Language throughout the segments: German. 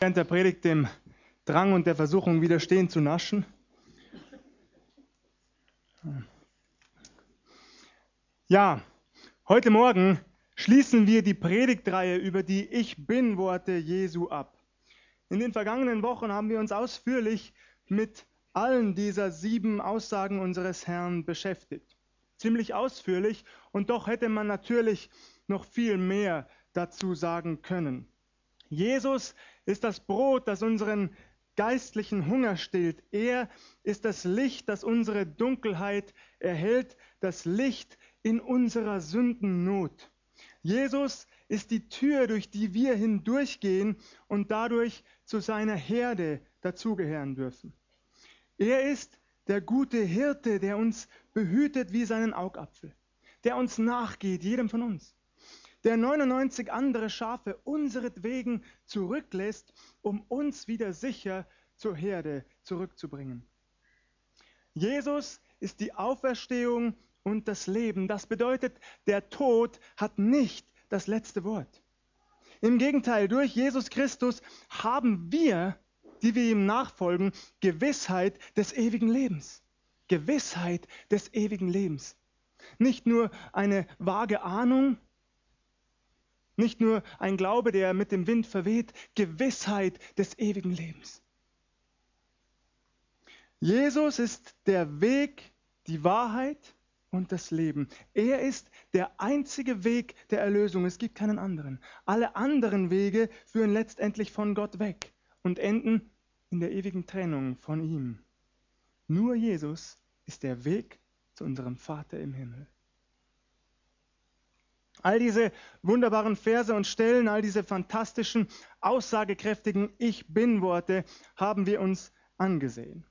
während der Predigt dem Drang und der Versuchung widerstehen zu naschen. Ja, heute Morgen schließen wir die Predigtreihe über die Ich bin-Worte Jesu ab. In den vergangenen Wochen haben wir uns ausführlich mit allen dieser sieben Aussagen unseres Herrn beschäftigt. Ziemlich ausführlich und doch hätte man natürlich noch viel mehr dazu sagen können. Jesus ist das Brot, das unseren geistlichen Hunger stillt. Er ist das Licht, das unsere Dunkelheit erhält, das Licht in unserer Sündennot. Jesus ist die Tür, durch die wir hindurchgehen und dadurch zu seiner Herde dazugehören dürfen. Er ist der gute Hirte, der uns behütet wie seinen Augapfel, der uns nachgeht, jedem von uns der 99 andere Schafe unseretwegen zurücklässt, um uns wieder sicher zur Herde zurückzubringen. Jesus ist die Auferstehung und das Leben. Das bedeutet, der Tod hat nicht das letzte Wort. Im Gegenteil, durch Jesus Christus haben wir, die wir ihm nachfolgen, Gewissheit des ewigen Lebens. Gewissheit des ewigen Lebens. Nicht nur eine vage Ahnung, nicht nur ein Glaube, der mit dem Wind verweht, Gewissheit des ewigen Lebens. Jesus ist der Weg, die Wahrheit und das Leben. Er ist der einzige Weg der Erlösung. Es gibt keinen anderen. Alle anderen Wege führen letztendlich von Gott weg und enden in der ewigen Trennung von ihm. Nur Jesus ist der Weg zu unserem Vater im Himmel. All diese wunderbaren Verse und Stellen, all diese fantastischen, aussagekräftigen Ich bin-Worte haben wir uns angesehen.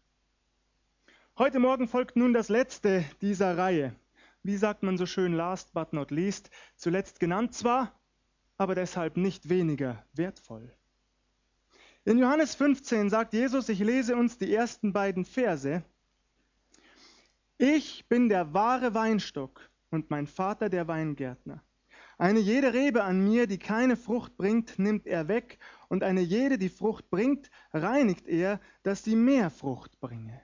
Heute Morgen folgt nun das letzte dieser Reihe. Wie sagt man so schön, last but not least, zuletzt genannt zwar, aber deshalb nicht weniger wertvoll. In Johannes 15 sagt Jesus, ich lese uns die ersten beiden Verse, ich bin der wahre Weinstock und mein Vater der Weingärtner. Eine jede Rebe an mir, die keine Frucht bringt, nimmt er weg, und eine jede, die Frucht bringt, reinigt er, dass sie mehr Frucht bringe.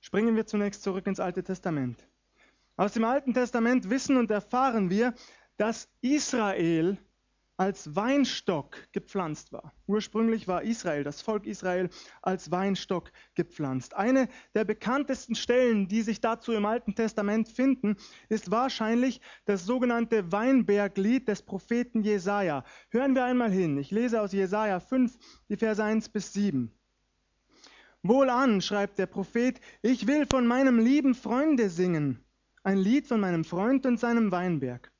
Springen wir zunächst zurück ins Alte Testament. Aus dem Alten Testament wissen und erfahren wir, dass Israel als Weinstock gepflanzt war. Ursprünglich war Israel, das Volk Israel, als Weinstock gepflanzt. Eine der bekanntesten Stellen, die sich dazu im Alten Testament finden, ist wahrscheinlich das sogenannte Weinberglied des Propheten Jesaja. Hören wir einmal hin. Ich lese aus Jesaja 5, die Verse 1 bis 7. Wohlan, schreibt der Prophet, ich will von meinem lieben Freunde singen, ein Lied von meinem Freund und seinem Weinberg.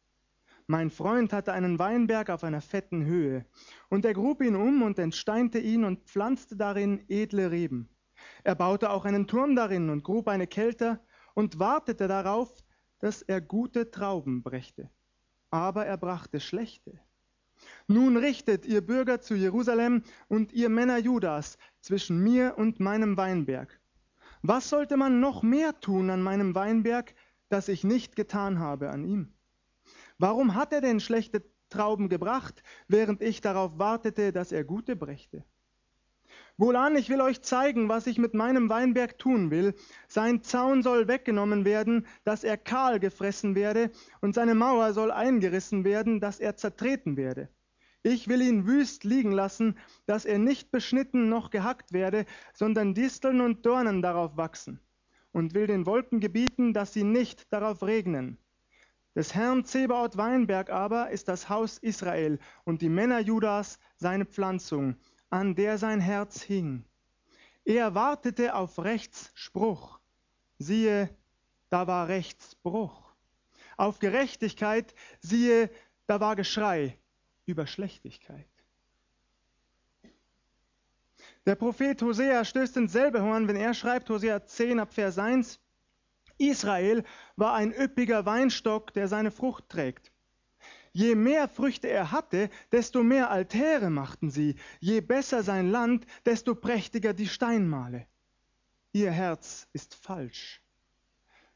Mein Freund hatte einen Weinberg auf einer fetten Höhe, und er grub ihn um und entsteinte ihn und pflanzte darin edle Reben. Er baute auch einen Turm darin und grub eine Kelter und wartete darauf, dass er gute Trauben brächte. Aber er brachte schlechte. Nun richtet ihr Bürger zu Jerusalem und ihr Männer Judas zwischen mir und meinem Weinberg. Was sollte man noch mehr tun an meinem Weinberg, das ich nicht getan habe an ihm? Warum hat er denn schlechte Trauben gebracht, während ich darauf wartete, dass er gute brächte? Wohlan, ich will euch zeigen, was ich mit meinem Weinberg tun will. Sein Zaun soll weggenommen werden, dass er kahl gefressen werde, und seine Mauer soll eingerissen werden, dass er zertreten werde. Ich will ihn wüst liegen lassen, dass er nicht beschnitten noch gehackt werde, sondern Disteln und Dornen darauf wachsen, und will den Wolken gebieten, dass sie nicht darauf regnen. Des Herrn Zebaoth Weinberg aber ist das Haus Israel und die Männer Judas seine Pflanzung, an der sein Herz hing. Er wartete auf Rechtsspruch. Siehe, da war Rechtsbruch. Auf Gerechtigkeit, siehe, da war Geschrei über Schlechtigkeit. Der Prophet Hosea stößt ins selbe Horn, wenn er schreibt, Hosea 10 ab Vers 1, Israel war ein üppiger Weinstock, der seine Frucht trägt. Je mehr Früchte er hatte, desto mehr Altäre machten sie. Je besser sein Land, desto prächtiger die Steinmale. Ihr Herz ist falsch.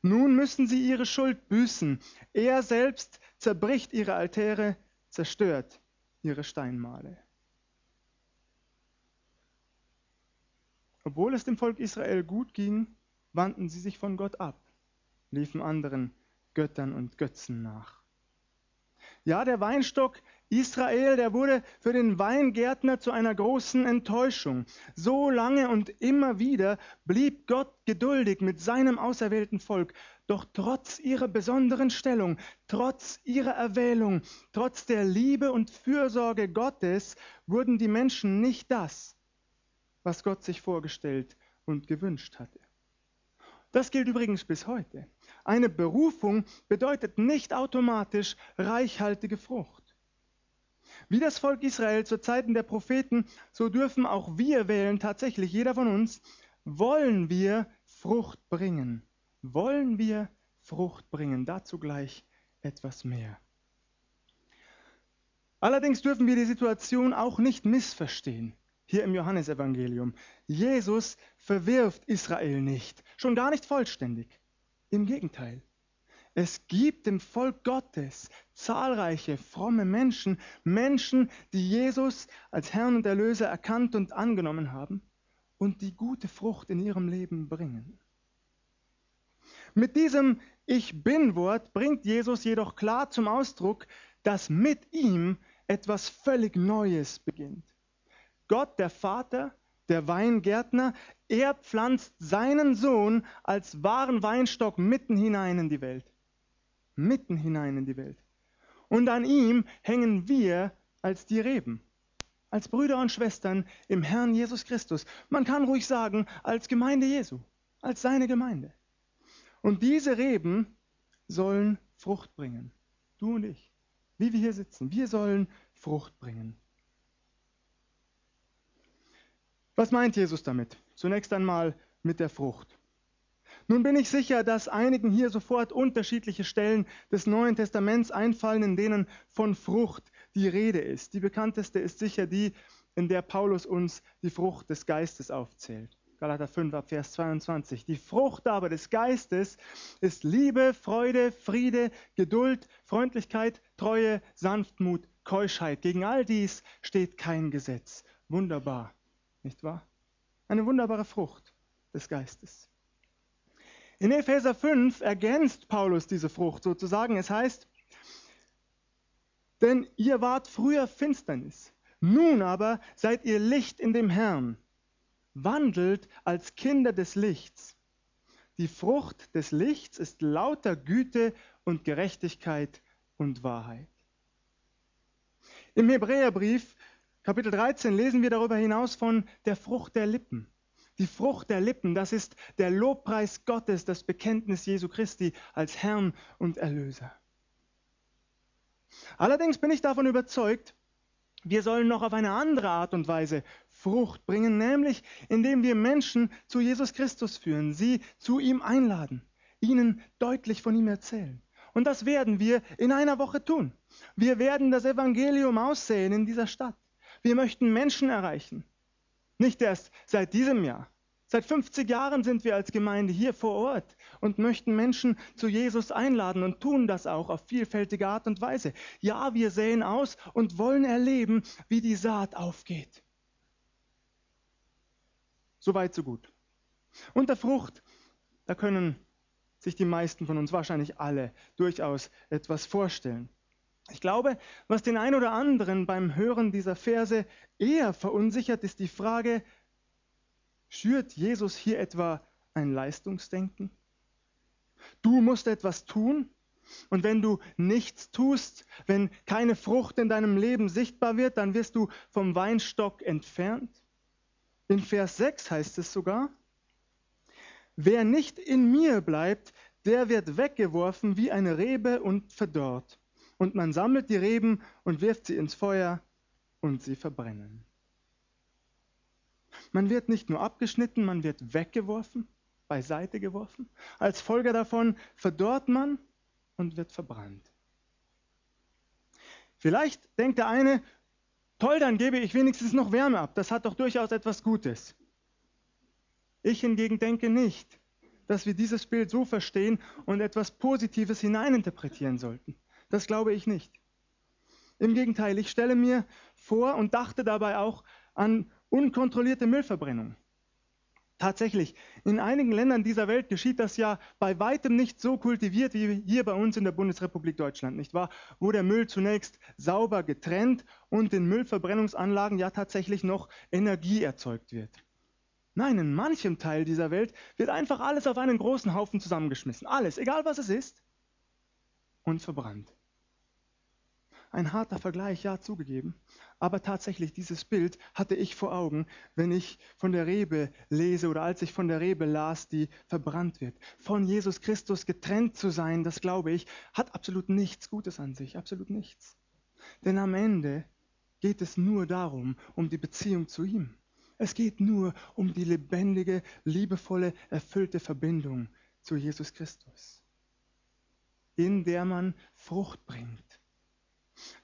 Nun müssen sie ihre Schuld büßen. Er selbst zerbricht ihre Altäre, zerstört ihre Steinmale. Obwohl es dem Volk Israel gut ging, wandten sie sich von Gott ab, liefen anderen Göttern und Götzen nach. Ja, der Weinstock Israel, der wurde für den Weingärtner zu einer großen Enttäuschung. So lange und immer wieder blieb Gott geduldig mit seinem auserwählten Volk. Doch trotz ihrer besonderen Stellung, trotz ihrer Erwählung, trotz der Liebe und Fürsorge Gottes wurden die Menschen nicht das, was Gott sich vorgestellt und gewünscht hatte. Das gilt übrigens bis heute. Eine Berufung bedeutet nicht automatisch reichhaltige Frucht. Wie das Volk Israel zu Zeiten der Propheten, so dürfen auch wir wählen, tatsächlich jeder von uns, wollen wir Frucht bringen. Wollen wir Frucht bringen. Dazu gleich etwas mehr. Allerdings dürfen wir die Situation auch nicht missverstehen hier im Johannesevangelium. Jesus verwirft Israel nicht, schon gar nicht vollständig. Im Gegenteil. Es gibt im Volk Gottes zahlreiche fromme Menschen, Menschen, die Jesus als Herrn und Erlöser erkannt und angenommen haben und die gute Frucht in ihrem Leben bringen. Mit diesem Ich bin Wort bringt Jesus jedoch klar zum Ausdruck, dass mit ihm etwas völlig Neues beginnt. Gott, der Vater, der Weingärtner, er pflanzt seinen Sohn als wahren Weinstock mitten hinein in die Welt. Mitten hinein in die Welt. Und an ihm hängen wir als die Reben, als Brüder und Schwestern im Herrn Jesus Christus. Man kann ruhig sagen, als Gemeinde Jesu, als seine Gemeinde. Und diese Reben sollen Frucht bringen. Du und ich, wie wir hier sitzen, wir sollen Frucht bringen. Was meint Jesus damit? Zunächst einmal mit der Frucht. Nun bin ich sicher, dass einigen hier sofort unterschiedliche Stellen des Neuen Testaments einfallen, in denen von Frucht die Rede ist. Die bekannteste ist sicher die, in der Paulus uns die Frucht des Geistes aufzählt. Galater 5 ab Vers 22. Die Frucht aber des Geistes ist Liebe, Freude, Friede, Geduld, Freundlichkeit, Treue, Sanftmut, Keuschheit. Gegen all dies steht kein Gesetz. Wunderbar. Nicht wahr? Eine wunderbare Frucht des Geistes. In Epheser 5 ergänzt Paulus diese Frucht sozusagen. Es heißt, denn ihr wart früher Finsternis, nun aber seid ihr Licht in dem Herrn. Wandelt als Kinder des Lichts. Die Frucht des Lichts ist lauter Güte und Gerechtigkeit und Wahrheit. Im Hebräerbrief Kapitel 13 lesen wir darüber hinaus von der Frucht der Lippen. Die Frucht der Lippen, das ist der Lobpreis Gottes, das Bekenntnis Jesu Christi als Herrn und Erlöser. Allerdings bin ich davon überzeugt, wir sollen noch auf eine andere Art und Weise Frucht bringen, nämlich indem wir Menschen zu Jesus Christus führen, sie zu ihm einladen, ihnen deutlich von ihm erzählen. Und das werden wir in einer Woche tun. Wir werden das Evangelium aussehen in dieser Stadt. Wir möchten Menschen erreichen. Nicht erst seit diesem Jahr. Seit 50 Jahren sind wir als Gemeinde hier vor Ort und möchten Menschen zu Jesus einladen und tun das auch auf vielfältige Art und Weise. Ja, wir säen aus und wollen erleben, wie die Saat aufgeht. Soweit, so gut. Unter Frucht, da können sich die meisten von uns, wahrscheinlich alle, durchaus etwas vorstellen. Ich glaube, was den einen oder anderen beim Hören dieser Verse eher verunsichert, ist die Frage, schürt Jesus hier etwa ein Leistungsdenken? Du musst etwas tun und wenn du nichts tust, wenn keine Frucht in deinem Leben sichtbar wird, dann wirst du vom Weinstock entfernt. In Vers 6 heißt es sogar, wer nicht in mir bleibt, der wird weggeworfen wie eine Rebe und verdorrt und man sammelt die Reben und wirft sie ins Feuer und sie verbrennen. Man wird nicht nur abgeschnitten, man wird weggeworfen, beiseite geworfen. Als Folge davon verdorrt man und wird verbrannt. Vielleicht denkt der eine, toll, dann gebe ich wenigstens noch Wärme ab. Das hat doch durchaus etwas Gutes. Ich hingegen denke nicht, dass wir dieses Bild so verstehen und etwas Positives hineininterpretieren sollten. Das glaube ich nicht. Im Gegenteil, ich stelle mir vor und dachte dabei auch an unkontrollierte Müllverbrennung. Tatsächlich, in einigen Ländern dieser Welt geschieht das ja bei weitem nicht so kultiviert wie hier bei uns in der Bundesrepublik Deutschland, nicht wahr? Wo der Müll zunächst sauber getrennt und in Müllverbrennungsanlagen ja tatsächlich noch Energie erzeugt wird. Nein, in manchem Teil dieser Welt wird einfach alles auf einen großen Haufen zusammengeschmissen. Alles, egal was es ist, und verbrannt. Ein harter Vergleich, ja, zugegeben. Aber tatsächlich, dieses Bild hatte ich vor Augen, wenn ich von der Rebe lese oder als ich von der Rebe las, die verbrannt wird. Von Jesus Christus getrennt zu sein, das glaube ich, hat absolut nichts Gutes an sich, absolut nichts. Denn am Ende geht es nur darum, um die Beziehung zu ihm. Es geht nur um die lebendige, liebevolle, erfüllte Verbindung zu Jesus Christus, in der man Frucht bringt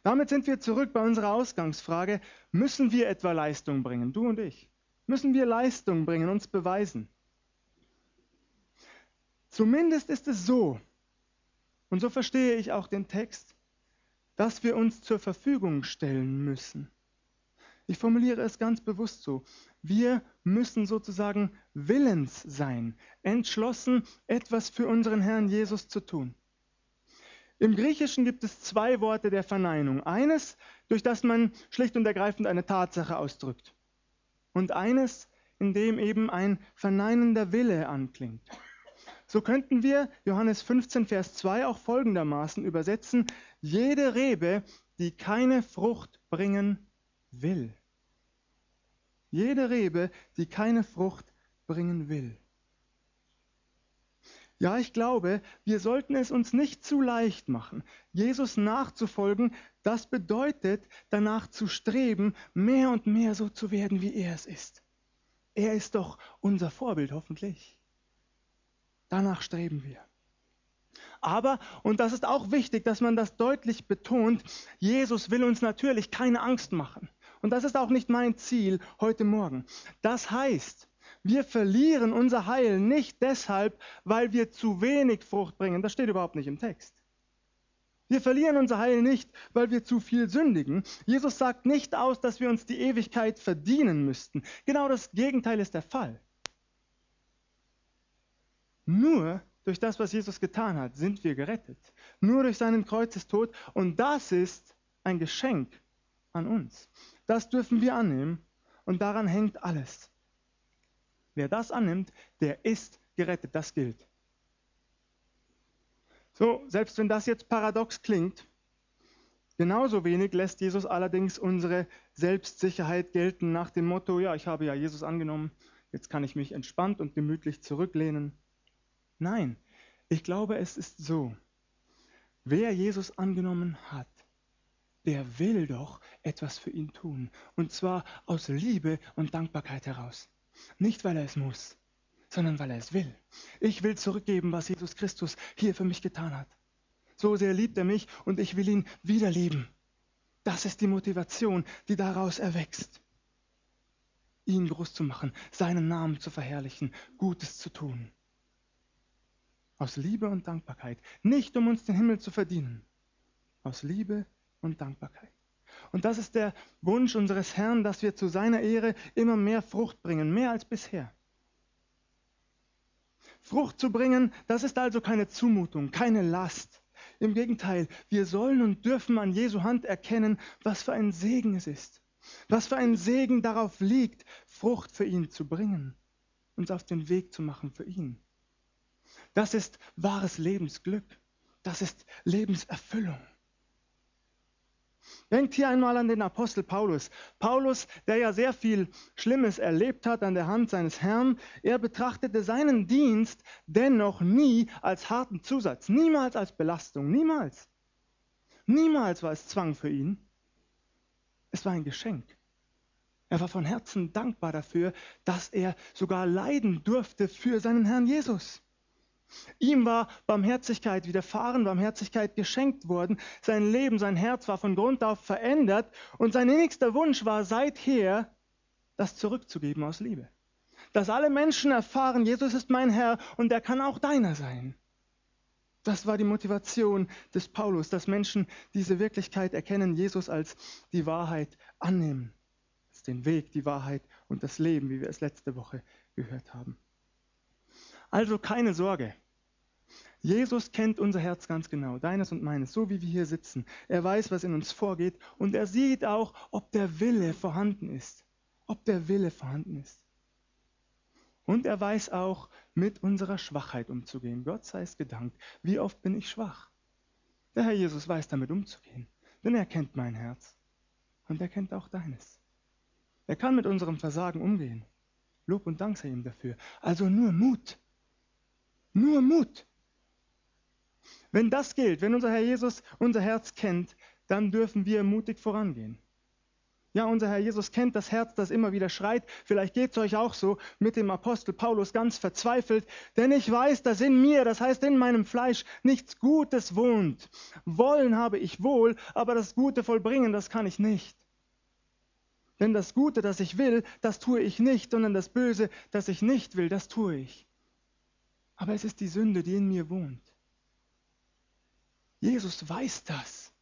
damit sind wir zurück bei unserer Ausgangsfrage. Müssen wir etwa Leistung bringen, du und ich? Müssen wir Leistung bringen, uns beweisen? Zumindest ist es so, und so verstehe ich auch den Text, dass wir uns zur Verfügung stellen müssen. Ich formuliere es ganz bewusst so. Wir müssen sozusagen willens sein, entschlossen, etwas für unseren Herrn Jesus zu tun. Im Griechischen gibt es zwei Worte der Verneinung. Eines, durch das man schlicht und ergreifend eine Tatsache ausdrückt. Und eines, in dem eben ein verneinender Wille anklingt. So könnten wir Johannes 15, Vers 2 auch folgendermaßen übersetzen, jede Rebe, die keine Frucht bringen will. Jede Rebe, die keine Frucht bringen will. Ja, ich glaube, wir sollten es uns nicht zu leicht machen. Jesus nachzufolgen, das bedeutet danach zu streben, mehr und mehr so zu werden, wie er es ist. Er ist doch unser Vorbild, hoffentlich. Danach streben wir. Aber, und das ist auch wichtig, dass man das deutlich betont, Jesus will uns natürlich keine Angst machen. Und das ist auch nicht mein Ziel heute Morgen. Das heißt, wir verlieren unser Heil nicht deshalb, weil wir zu wenig Frucht bringen. Das steht überhaupt nicht im Text. Wir verlieren unser Heil nicht, weil wir zu viel sündigen. Jesus sagt nicht aus, dass wir uns die Ewigkeit verdienen müssten. Genau das Gegenteil ist der Fall. Nur durch das, was Jesus getan hat, sind wir gerettet. Nur durch seinen Kreuzestod. Und das ist ein Geschenk an uns. Das dürfen wir annehmen. Und daran hängt alles. Wer das annimmt, der ist gerettet. Das gilt. So, selbst wenn das jetzt paradox klingt, genauso wenig lässt Jesus allerdings unsere Selbstsicherheit gelten nach dem Motto, ja, ich habe ja Jesus angenommen, jetzt kann ich mich entspannt und gemütlich zurücklehnen. Nein, ich glaube, es ist so, wer Jesus angenommen hat, der will doch etwas für ihn tun. Und zwar aus Liebe und Dankbarkeit heraus. Nicht, weil er es muss, sondern weil er es will. Ich will zurückgeben, was Jesus Christus hier für mich getan hat. So sehr liebt er mich und ich will ihn wieder lieben. Das ist die Motivation, die daraus erwächst. Ihn groß zu machen, seinen Namen zu verherrlichen, Gutes zu tun. Aus Liebe und Dankbarkeit. Nicht um uns den Himmel zu verdienen. Aus Liebe und Dankbarkeit. Und das ist der Wunsch unseres Herrn, dass wir zu seiner Ehre immer mehr Frucht bringen, mehr als bisher. Frucht zu bringen, das ist also keine Zumutung, keine Last. Im Gegenteil, wir sollen und dürfen an Jesu Hand erkennen, was für ein Segen es ist. Was für ein Segen darauf liegt, Frucht für ihn zu bringen, uns auf den Weg zu machen für ihn. Das ist wahres Lebensglück. Das ist Lebenserfüllung. Denkt hier einmal an den Apostel Paulus. Paulus, der ja sehr viel Schlimmes erlebt hat an der Hand seines Herrn, er betrachtete seinen Dienst dennoch nie als harten Zusatz, niemals als Belastung, niemals. Niemals war es Zwang für ihn. Es war ein Geschenk. Er war von Herzen dankbar dafür, dass er sogar leiden durfte für seinen Herrn Jesus. Ihm war Barmherzigkeit widerfahren, Barmherzigkeit geschenkt worden. Sein Leben, sein Herz war von Grund auf verändert und sein innigster Wunsch war seither, das zurückzugeben aus Liebe. Dass alle Menschen erfahren, Jesus ist mein Herr und er kann auch deiner sein. Das war die Motivation des Paulus, dass Menschen diese Wirklichkeit erkennen, Jesus als die Wahrheit annehmen. Als den Weg, die Wahrheit und das Leben, wie wir es letzte Woche gehört haben. Also keine Sorge. Jesus kennt unser Herz ganz genau, deines und meines, so wie wir hier sitzen. Er weiß, was in uns vorgeht und er sieht auch, ob der Wille vorhanden ist. Ob der Wille vorhanden ist. Und er weiß auch, mit unserer Schwachheit umzugehen. Gott sei es gedankt. Wie oft bin ich schwach? Der Herr Jesus weiß damit umzugehen, denn er kennt mein Herz und er kennt auch deines. Er kann mit unserem Versagen umgehen. Lob und Dank sei ihm dafür. Also nur Mut. Nur Mut. Wenn das gilt, wenn unser Herr Jesus unser Herz kennt, dann dürfen wir mutig vorangehen. Ja, unser Herr Jesus kennt das Herz, das immer wieder schreit. Vielleicht geht es euch auch so mit dem Apostel Paulus ganz verzweifelt. Denn ich weiß, dass in mir, das heißt in meinem Fleisch, nichts Gutes wohnt. Wollen habe ich wohl, aber das Gute vollbringen, das kann ich nicht. Denn das Gute, das ich will, das tue ich nicht, sondern das Böse, das ich nicht will, das tue ich. Aber es ist die Sünde, die in mir wohnt. Jesus weiß das.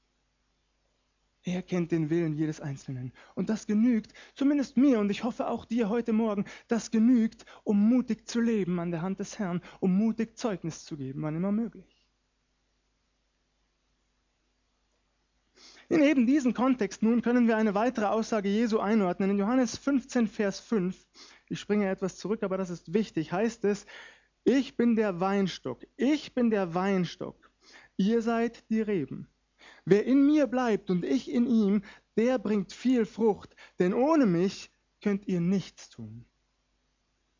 Er kennt den Willen jedes Einzelnen. Und das genügt, zumindest mir und ich hoffe auch dir heute Morgen, das genügt, um mutig zu leben an der Hand des Herrn, um mutig Zeugnis zu geben, wann immer möglich. In eben diesen Kontext nun können wir eine weitere Aussage Jesu einordnen. In Johannes 15, Vers 5, ich springe etwas zurück, aber das ist wichtig, heißt es, ich bin der Weinstock, ich bin der Weinstock Ihr seid die Reben. Wer in mir bleibt und ich in ihm, der bringt viel Frucht, denn ohne mich könnt ihr nichts tun.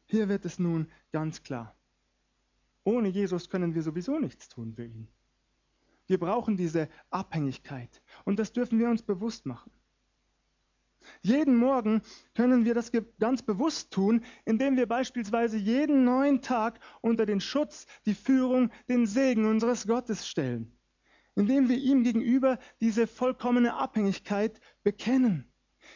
Hier wird es nun ganz klar. Ohne Jesus können wir sowieso nichts tun für ihn. Wir brauchen diese Abhängigkeit und das dürfen wir uns bewusst machen. Jeden Morgen können wir das ganz bewusst tun, indem wir beispielsweise jeden neuen Tag unter den Schutz, die Führung, den Segen unseres Gottes stellen. Indem wir ihm gegenüber diese vollkommene Abhängigkeit bekennen.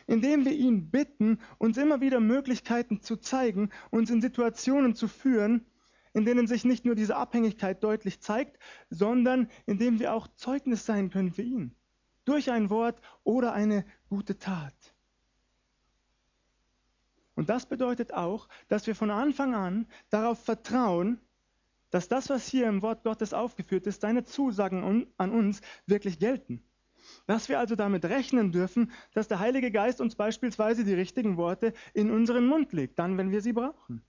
Indem wir ihn bitten, uns immer wieder Möglichkeiten zu zeigen, uns in Situationen zu führen, in denen sich nicht nur diese Abhängigkeit deutlich zeigt, sondern indem wir auch Zeugnis sein können für ihn. Durch ein Wort oder eine gute Tat. Und das bedeutet auch, dass wir von Anfang an darauf vertrauen, dass das, was hier im Wort Gottes aufgeführt ist, seine Zusagen an uns wirklich gelten. Dass wir also damit rechnen dürfen, dass der Heilige Geist uns beispielsweise die richtigen Worte in unseren Mund legt, dann, wenn wir sie brauchen.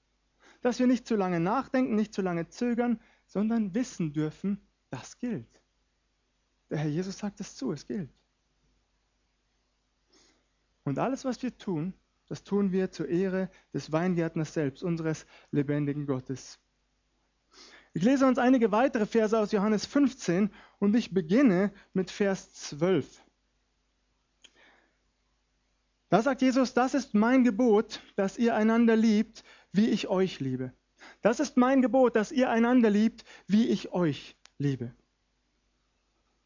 Dass wir nicht zu lange nachdenken, nicht zu lange zögern, sondern wissen dürfen, das gilt. Der Herr Jesus sagt es zu, es gilt. Und alles, was wir tun, das tun wir zur Ehre des Weingärtners selbst, unseres lebendigen Gottes. Ich lese uns einige weitere Verse aus Johannes 15 und ich beginne mit Vers 12. Da sagt Jesus, das ist mein Gebot, dass ihr einander liebt, wie ich euch liebe. Das ist mein Gebot, dass ihr einander liebt, wie ich euch liebe.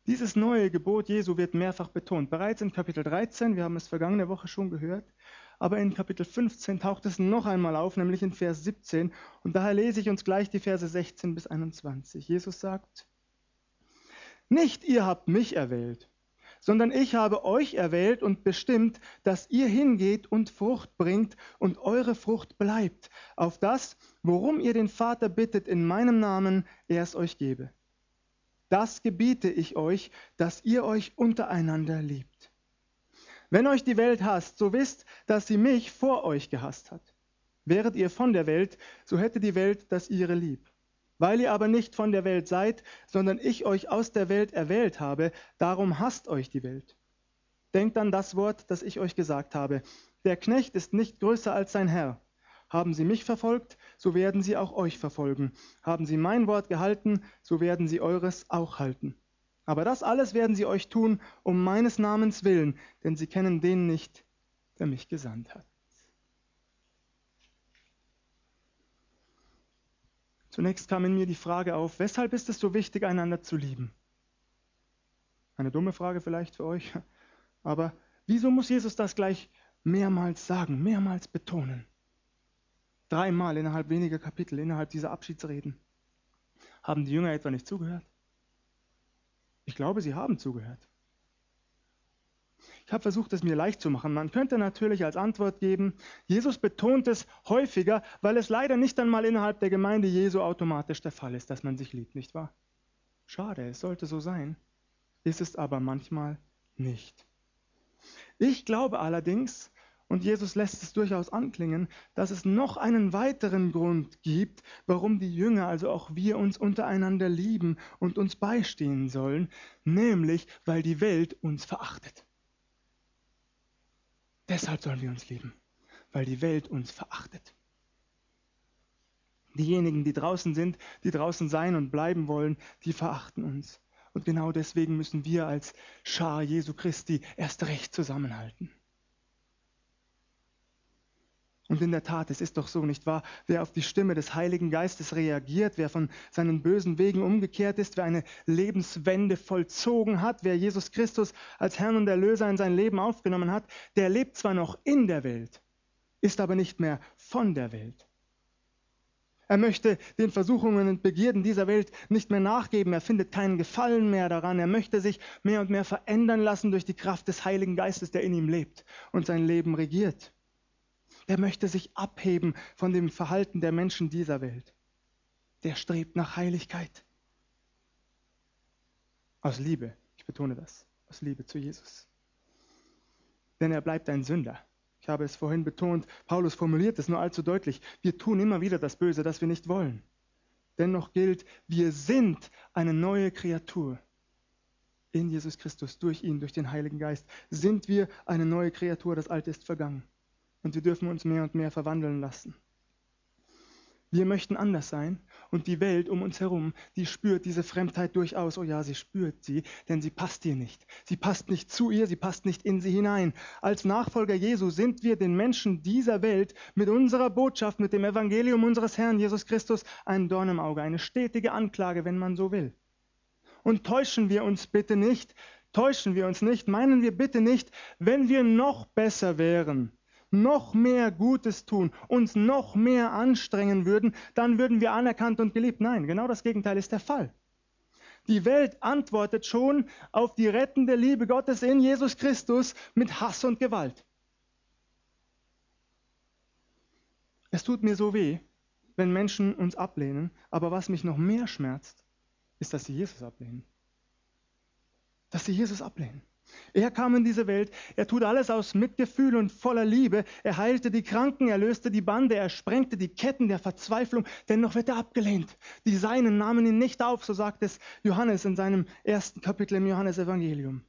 Dieses neue Gebot Jesu wird mehrfach betont. Bereits in Kapitel 13, wir haben es vergangene Woche schon gehört, aber in Kapitel 15 taucht es noch einmal auf, nämlich in Vers 17. Und daher lese ich uns gleich die Verse 16 bis 21. Jesus sagt, nicht ihr habt mich erwählt, sondern ich habe euch erwählt und bestimmt, dass ihr hingeht und Frucht bringt und eure Frucht bleibt, auf das, worum ihr den Vater bittet in meinem Namen, er es euch gebe. Das gebiete ich euch, dass ihr euch untereinander liebt. Wenn euch die Welt hasst, so wisst, dass sie mich vor euch gehasst hat. Wäret ihr von der Welt, so hätte die Welt das ihre lieb. Weil ihr aber nicht von der Welt seid, sondern ich euch aus der Welt erwählt habe, darum hasst euch die Welt. Denkt an das Wort, das ich euch gesagt habe. Der Knecht ist nicht größer als sein Herr. Haben sie mich verfolgt, so werden sie auch euch verfolgen. Haben sie mein Wort gehalten, so werden sie eures auch halten. Aber das alles werden sie euch tun, um meines Namens willen, denn sie kennen den nicht, der mich gesandt hat. Zunächst kam in mir die Frage auf, weshalb ist es so wichtig, einander zu lieben? Eine dumme Frage vielleicht für euch, aber wieso muss Jesus das gleich mehrmals sagen, mehrmals betonen? Dreimal innerhalb weniger Kapitel, innerhalb dieser Abschiedsreden. Haben die Jünger etwa nicht zugehört? Ich glaube, sie haben zugehört. Ich habe versucht, es mir leicht zu machen. Man könnte natürlich als Antwort geben, Jesus betont es häufiger, weil es leider nicht einmal innerhalb der Gemeinde Jesu automatisch der Fall ist, dass man sich liebt, nicht wahr? Schade, es sollte so sein, ist es aber manchmal nicht. Ich glaube allerdings, und Jesus lässt es durchaus anklingen, dass es noch einen weiteren Grund gibt, warum die Jünger, also auch wir, uns untereinander lieben und uns beistehen sollen, nämlich weil die Welt uns verachtet. Deshalb sollen wir uns lieben, weil die Welt uns verachtet. Diejenigen, die draußen sind, die draußen sein und bleiben wollen, die verachten uns. Und genau deswegen müssen wir als Schar Jesu Christi erst recht zusammenhalten. Und in der Tat, es ist doch so, nicht wahr? Wer auf die Stimme des Heiligen Geistes reagiert, wer von seinen bösen Wegen umgekehrt ist, wer eine Lebenswende vollzogen hat, wer Jesus Christus als Herrn und Erlöser in sein Leben aufgenommen hat, der lebt zwar noch in der Welt, ist aber nicht mehr von der Welt. Er möchte den Versuchungen und Begierden dieser Welt nicht mehr nachgeben. Er findet keinen Gefallen mehr daran. Er möchte sich mehr und mehr verändern lassen durch die Kraft des Heiligen Geistes, der in ihm lebt und sein Leben regiert der möchte sich abheben von dem Verhalten der Menschen dieser Welt. Der strebt nach Heiligkeit. Aus Liebe, ich betone das, aus Liebe zu Jesus. Denn er bleibt ein Sünder. Ich habe es vorhin betont, Paulus formuliert es nur allzu deutlich. Wir tun immer wieder das Böse, das wir nicht wollen. Dennoch gilt, wir sind eine neue Kreatur. In Jesus Christus, durch ihn, durch den Heiligen Geist, sind wir eine neue Kreatur. Das Alte ist vergangen und wir dürfen uns mehr und mehr verwandeln lassen. Wir möchten anders sein und die Welt um uns herum, die spürt diese Fremdheit durchaus. Oh ja, sie spürt sie, denn sie passt ihr nicht. Sie passt nicht zu ihr, sie passt nicht in sie hinein. Als Nachfolger Jesu sind wir den Menschen dieser Welt mit unserer Botschaft, mit dem Evangelium unseres Herrn Jesus Christus ein Dorn im Auge, eine stetige Anklage, wenn man so will. Und täuschen wir uns bitte nicht, täuschen wir uns nicht, meinen wir bitte nicht, wenn wir noch besser wären, noch mehr Gutes tun, uns noch mehr anstrengen würden, dann würden wir anerkannt und geliebt. Nein, genau das Gegenteil ist der Fall. Die Welt antwortet schon auf die rettende Liebe Gottes in Jesus Christus mit Hass und Gewalt. Es tut mir so weh, wenn Menschen uns ablehnen, aber was mich noch mehr schmerzt, ist, dass sie Jesus ablehnen. Dass sie Jesus ablehnen. Er kam in diese Welt, er tut alles aus Mitgefühl und voller Liebe. Er heilte die Kranken, er löste die Bande, er sprengte die Ketten der Verzweiflung, dennoch wird er abgelehnt. Die Seinen nahmen ihn nicht auf, so sagt es Johannes in seinem ersten Kapitel im Johannesevangelium.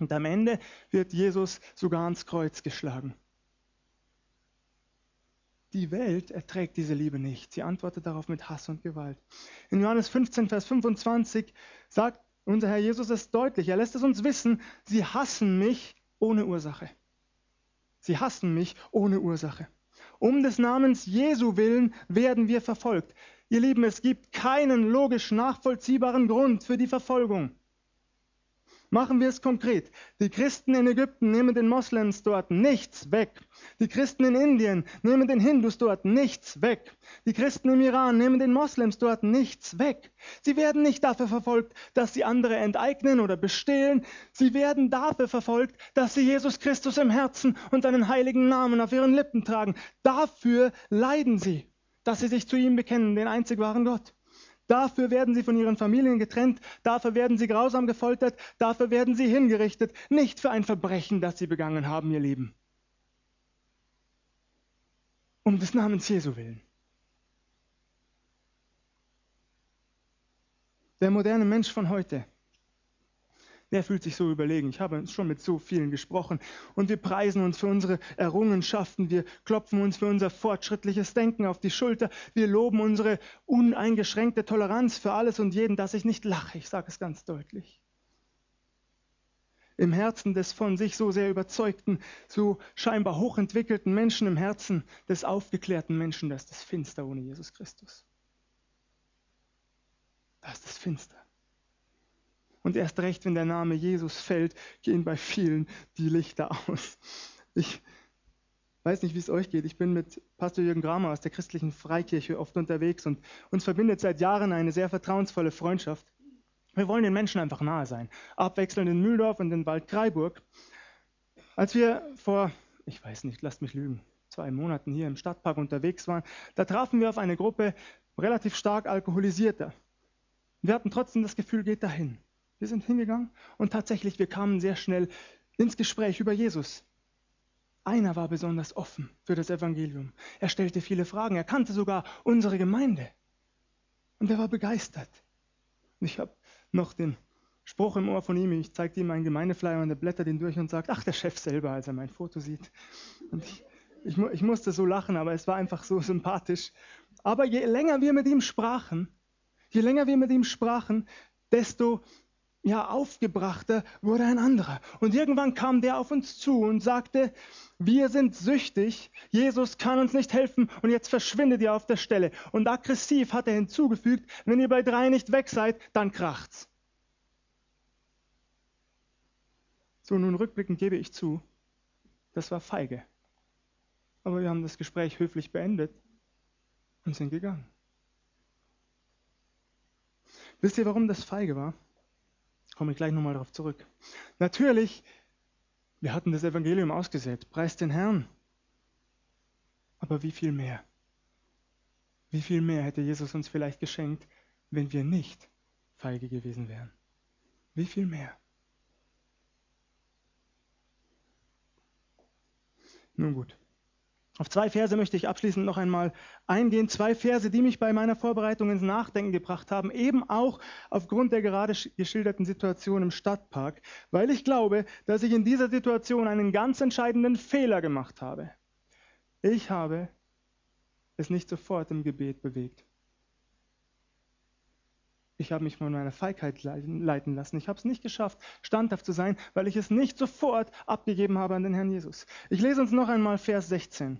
Und am Ende wird Jesus sogar ans Kreuz geschlagen. Die Welt erträgt diese Liebe nicht. Sie antwortet darauf mit Hass und Gewalt. In Johannes 15, Vers 25 sagt unser Herr Jesus ist deutlich. Er lässt es uns wissen, sie hassen mich ohne Ursache. Sie hassen mich ohne Ursache. Um des Namens Jesu willen werden wir verfolgt. Ihr Lieben, es gibt keinen logisch nachvollziehbaren Grund für die Verfolgung. Machen wir es konkret. Die Christen in Ägypten nehmen den Moslems dort nichts weg. Die Christen in Indien nehmen den Hindus dort nichts weg. Die Christen im Iran nehmen den Moslems dort nichts weg. Sie werden nicht dafür verfolgt, dass sie andere enteignen oder bestehlen. Sie werden dafür verfolgt, dass sie Jesus Christus im Herzen und seinen heiligen Namen auf ihren Lippen tragen. Dafür leiden sie, dass sie sich zu ihm bekennen, den einzig wahren Gott. Dafür werden sie von ihren Familien getrennt, dafür werden sie grausam gefoltert, dafür werden sie hingerichtet, nicht für ein Verbrechen, das sie begangen haben, ihr Lieben. Um des Namens Jesu willen. Der moderne Mensch von heute der fühlt sich so überlegen. Ich habe schon mit so vielen gesprochen und wir preisen uns für unsere Errungenschaften, wir klopfen uns für unser fortschrittliches Denken auf die Schulter, wir loben unsere uneingeschränkte Toleranz für alles und jeden, dass ich nicht lache. Ich sage es ganz deutlich. Im Herzen des von sich so sehr überzeugten, so scheinbar hochentwickelten Menschen, im Herzen des aufgeklärten Menschen, da ist das Finster ohne Jesus Christus. Da ist das Finster. Und erst recht, wenn der Name Jesus fällt, gehen bei vielen die Lichter aus. Ich weiß nicht, wie es euch geht. Ich bin mit Pastor Jürgen Gramer aus der christlichen Freikirche oft unterwegs und uns verbindet seit Jahren eine sehr vertrauensvolle Freundschaft. Wir wollen den Menschen einfach nahe sein. Abwechselnd in Mühldorf und in Waldkraiburg. Als wir vor, ich weiß nicht, lasst mich lügen, zwei Monaten hier im Stadtpark unterwegs waren, da trafen wir auf eine Gruppe relativ stark alkoholisierter. Wir hatten trotzdem das Gefühl, geht dahin. Wir sind hingegangen und tatsächlich, wir kamen sehr schnell ins Gespräch über Jesus. Einer war besonders offen für das Evangelium. Er stellte viele Fragen. Er kannte sogar unsere Gemeinde. Und er war begeistert. Und ich habe noch den Spruch im Ohr von ihm. Ich zeigte ihm einen Gemeindeflyer und er blättert ihn durch und sagt, ach, der Chef selber, als er mein Foto sieht. Und ich, ich, ich musste so lachen, aber es war einfach so sympathisch. Aber je länger wir mit ihm sprachen, je länger wir mit ihm sprachen, desto ja, aufgebrachter wurde ein anderer. Und irgendwann kam der auf uns zu und sagte, wir sind süchtig, Jesus kann uns nicht helfen und jetzt verschwindet ihr auf der Stelle. Und aggressiv hat er hinzugefügt, wenn ihr bei drei nicht weg seid, dann kracht's. So, nun rückblickend gebe ich zu, das war feige. Aber wir haben das Gespräch höflich beendet und sind gegangen. Wisst ihr, warum das feige war? Komme ich gleich nochmal darauf zurück. Natürlich, wir hatten das Evangelium ausgesät, preist den Herrn. Aber wie viel mehr? Wie viel mehr hätte Jesus uns vielleicht geschenkt, wenn wir nicht feige gewesen wären? Wie viel mehr? Nun gut. Auf zwei Verse möchte ich abschließend noch einmal eingehen. Zwei Verse, die mich bei meiner Vorbereitung ins Nachdenken gebracht haben, eben auch aufgrund der gerade geschilderten Situation im Stadtpark, weil ich glaube, dass ich in dieser Situation einen ganz entscheidenden Fehler gemacht habe. Ich habe es nicht sofort im Gebet bewegt. Ich habe mich von meiner Feigheit leiten lassen. Ich habe es nicht geschafft, standhaft zu sein, weil ich es nicht sofort abgegeben habe an den Herrn Jesus. Ich lese uns noch einmal Vers 16.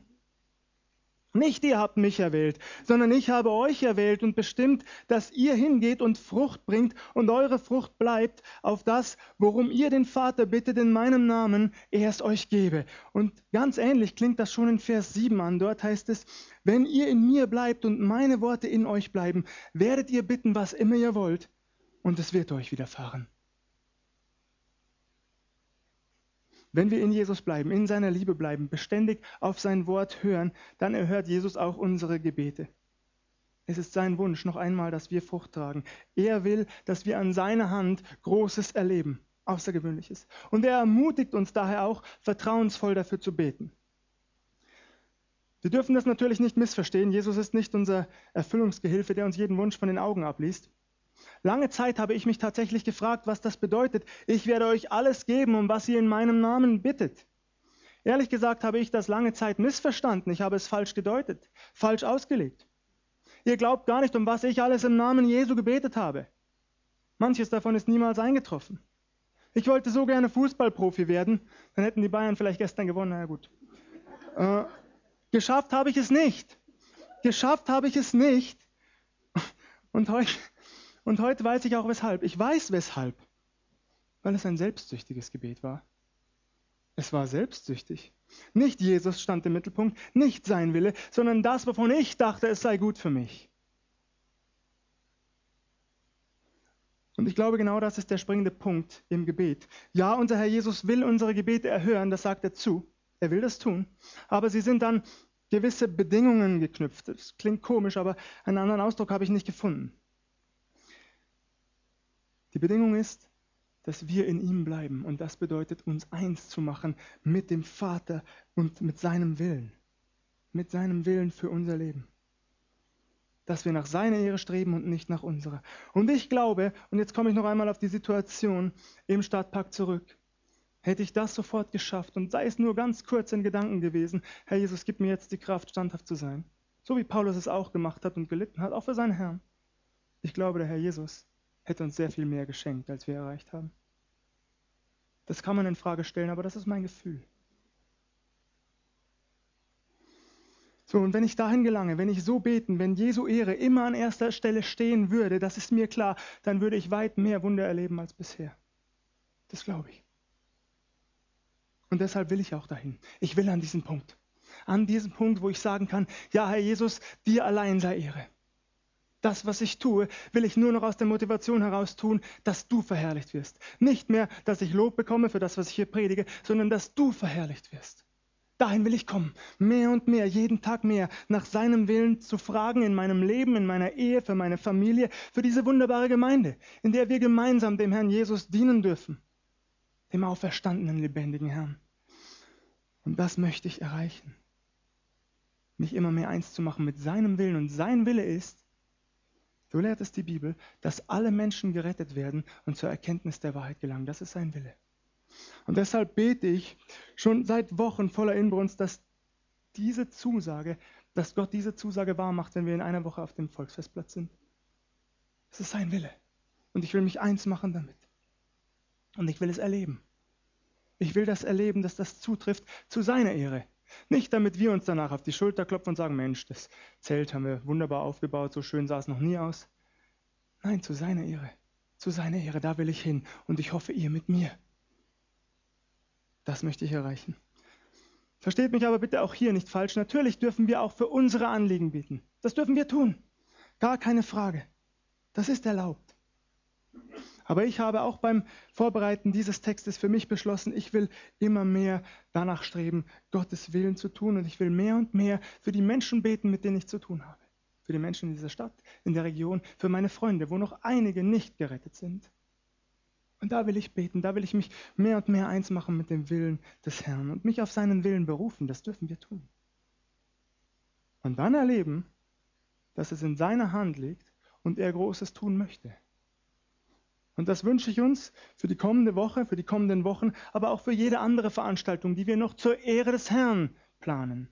Nicht ihr habt mich erwählt, sondern ich habe euch erwählt und bestimmt, dass ihr hingeht und Frucht bringt und eure Frucht bleibt auf das, worum ihr den Vater bittet in meinem Namen, er es euch gebe. Und ganz ähnlich klingt das schon in Vers 7 an. Dort heißt es, wenn ihr in mir bleibt und meine Worte in euch bleiben, werdet ihr bitten, was immer ihr wollt, und es wird euch widerfahren. Wenn wir in Jesus bleiben, in seiner Liebe bleiben, beständig auf sein Wort hören, dann erhört Jesus auch unsere Gebete. Es ist sein Wunsch noch einmal, dass wir Frucht tragen. Er will, dass wir an seiner Hand Großes erleben, Außergewöhnliches. Und er ermutigt uns daher auch, vertrauensvoll dafür zu beten. Wir dürfen das natürlich nicht missverstehen. Jesus ist nicht unser Erfüllungsgehilfe, der uns jeden Wunsch von den Augen abliest. Lange Zeit habe ich mich tatsächlich gefragt, was das bedeutet. Ich werde euch alles geben, um was ihr in meinem Namen bittet. Ehrlich gesagt habe ich das lange Zeit missverstanden. Ich habe es falsch gedeutet, falsch ausgelegt. Ihr glaubt gar nicht, um was ich alles im Namen Jesu gebetet habe. Manches davon ist niemals eingetroffen. Ich wollte so gerne Fußballprofi werden, dann hätten die Bayern vielleicht gestern gewonnen. Na ja, gut. Äh, geschafft habe ich es nicht. Geschafft habe ich es nicht. Und heute, und heute weiß ich auch weshalb. Ich weiß weshalb. Weil es ein selbstsüchtiges Gebet war. Es war selbstsüchtig. Nicht Jesus stand im Mittelpunkt, nicht sein Wille, sondern das, wovon ich dachte, es sei gut für mich. Und ich glaube, genau das ist der springende Punkt im Gebet. Ja, unser Herr Jesus will unsere Gebete erhören, das sagt er zu. Er will das tun. Aber sie sind dann gewisse Bedingungen geknüpft. Das klingt komisch, aber einen anderen Ausdruck habe ich nicht gefunden. Die Bedingung ist, dass wir in ihm bleiben. Und das bedeutet, uns eins zu machen mit dem Vater und mit seinem Willen. Mit seinem Willen für unser Leben. Dass wir nach seiner Ehre streben und nicht nach unserer. Und ich glaube, und jetzt komme ich noch einmal auf die Situation im Stadtpark zurück. Hätte ich das sofort geschafft und sei es nur ganz kurz in Gedanken gewesen, Herr Jesus, gib mir jetzt die Kraft, standhaft zu sein. So wie Paulus es auch gemacht hat und gelitten hat, auch für seinen Herrn. Ich glaube, der Herr Jesus hätte uns sehr viel mehr geschenkt, als wir erreicht haben. Das kann man in Frage stellen, aber das ist mein Gefühl. So, und wenn ich dahin gelange, wenn ich so beten, wenn Jesu Ehre immer an erster Stelle stehen würde, das ist mir klar, dann würde ich weit mehr Wunder erleben als bisher. Das glaube ich. Und deshalb will ich auch dahin. Ich will an diesen Punkt. An diesen Punkt, wo ich sagen kann, ja, Herr Jesus, dir allein sei Ehre. Das, was ich tue, will ich nur noch aus der Motivation heraus tun, dass du verherrlicht wirst. Nicht mehr, dass ich Lob bekomme für das, was ich hier predige, sondern dass du verherrlicht wirst. Dahin will ich kommen, mehr und mehr, jeden Tag mehr, nach seinem Willen zu fragen in meinem Leben, in meiner Ehe, für meine Familie, für diese wunderbare Gemeinde, in der wir gemeinsam dem Herrn Jesus dienen dürfen, dem auferstandenen, lebendigen Herrn. Und das möchte ich erreichen. Mich immer mehr eins zu machen mit seinem Willen. Und sein Wille ist, so lehrt es die Bibel, dass alle Menschen gerettet werden und zur Erkenntnis der Wahrheit gelangen. Das ist sein Wille. Und deshalb bete ich schon seit Wochen voller Inbrunst, dass diese Zusage, dass Gott diese Zusage wahr macht, wenn wir in einer Woche auf dem Volksfestplatz sind. Das ist sein Wille. Und ich will mich eins machen damit. Und ich will es erleben. Ich will das erleben, dass das zutrifft zu seiner Ehre. Nicht damit wir uns danach auf die Schulter klopfen und sagen, Mensch, das Zelt haben wir wunderbar aufgebaut, so schön sah es noch nie aus. Nein, zu seiner Ehre. Zu seiner Ehre, da will ich hin. Und ich hoffe, ihr mit mir. Das möchte ich erreichen. Versteht mich aber bitte auch hier nicht falsch. Natürlich dürfen wir auch für unsere Anliegen bieten. Das dürfen wir tun. Gar keine Frage. Das ist erlaubt. Aber ich habe auch beim Vorbereiten dieses Textes für mich beschlossen, ich will immer mehr danach streben, Gottes Willen zu tun und ich will mehr und mehr für die Menschen beten, mit denen ich zu tun habe. Für die Menschen in dieser Stadt, in der Region, für meine Freunde, wo noch einige nicht gerettet sind. Und da will ich beten, da will ich mich mehr und mehr eins machen mit dem Willen des Herrn und mich auf seinen Willen berufen. Das dürfen wir tun. Und dann erleben, dass es in seiner Hand liegt und er Großes tun möchte. Und das wünsche ich uns für die kommende Woche, für die kommenden Wochen, aber auch für jede andere Veranstaltung, die wir noch zur Ehre des Herrn planen.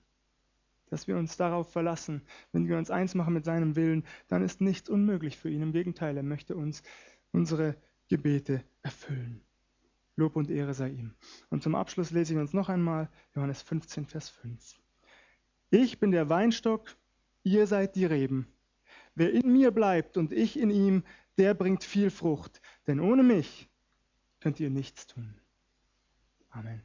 Dass wir uns darauf verlassen, wenn wir uns eins machen mit seinem Willen, dann ist nichts unmöglich für ihn. Im Gegenteil, er möchte uns unsere Gebete erfüllen. Lob und Ehre sei ihm. Und zum Abschluss lese ich uns noch einmal Johannes 15, Vers 5. Ich bin der Weinstock, ihr seid die Reben. Wer in mir bleibt und ich in ihm, der bringt viel Frucht, denn ohne mich könnt ihr nichts tun. Amen.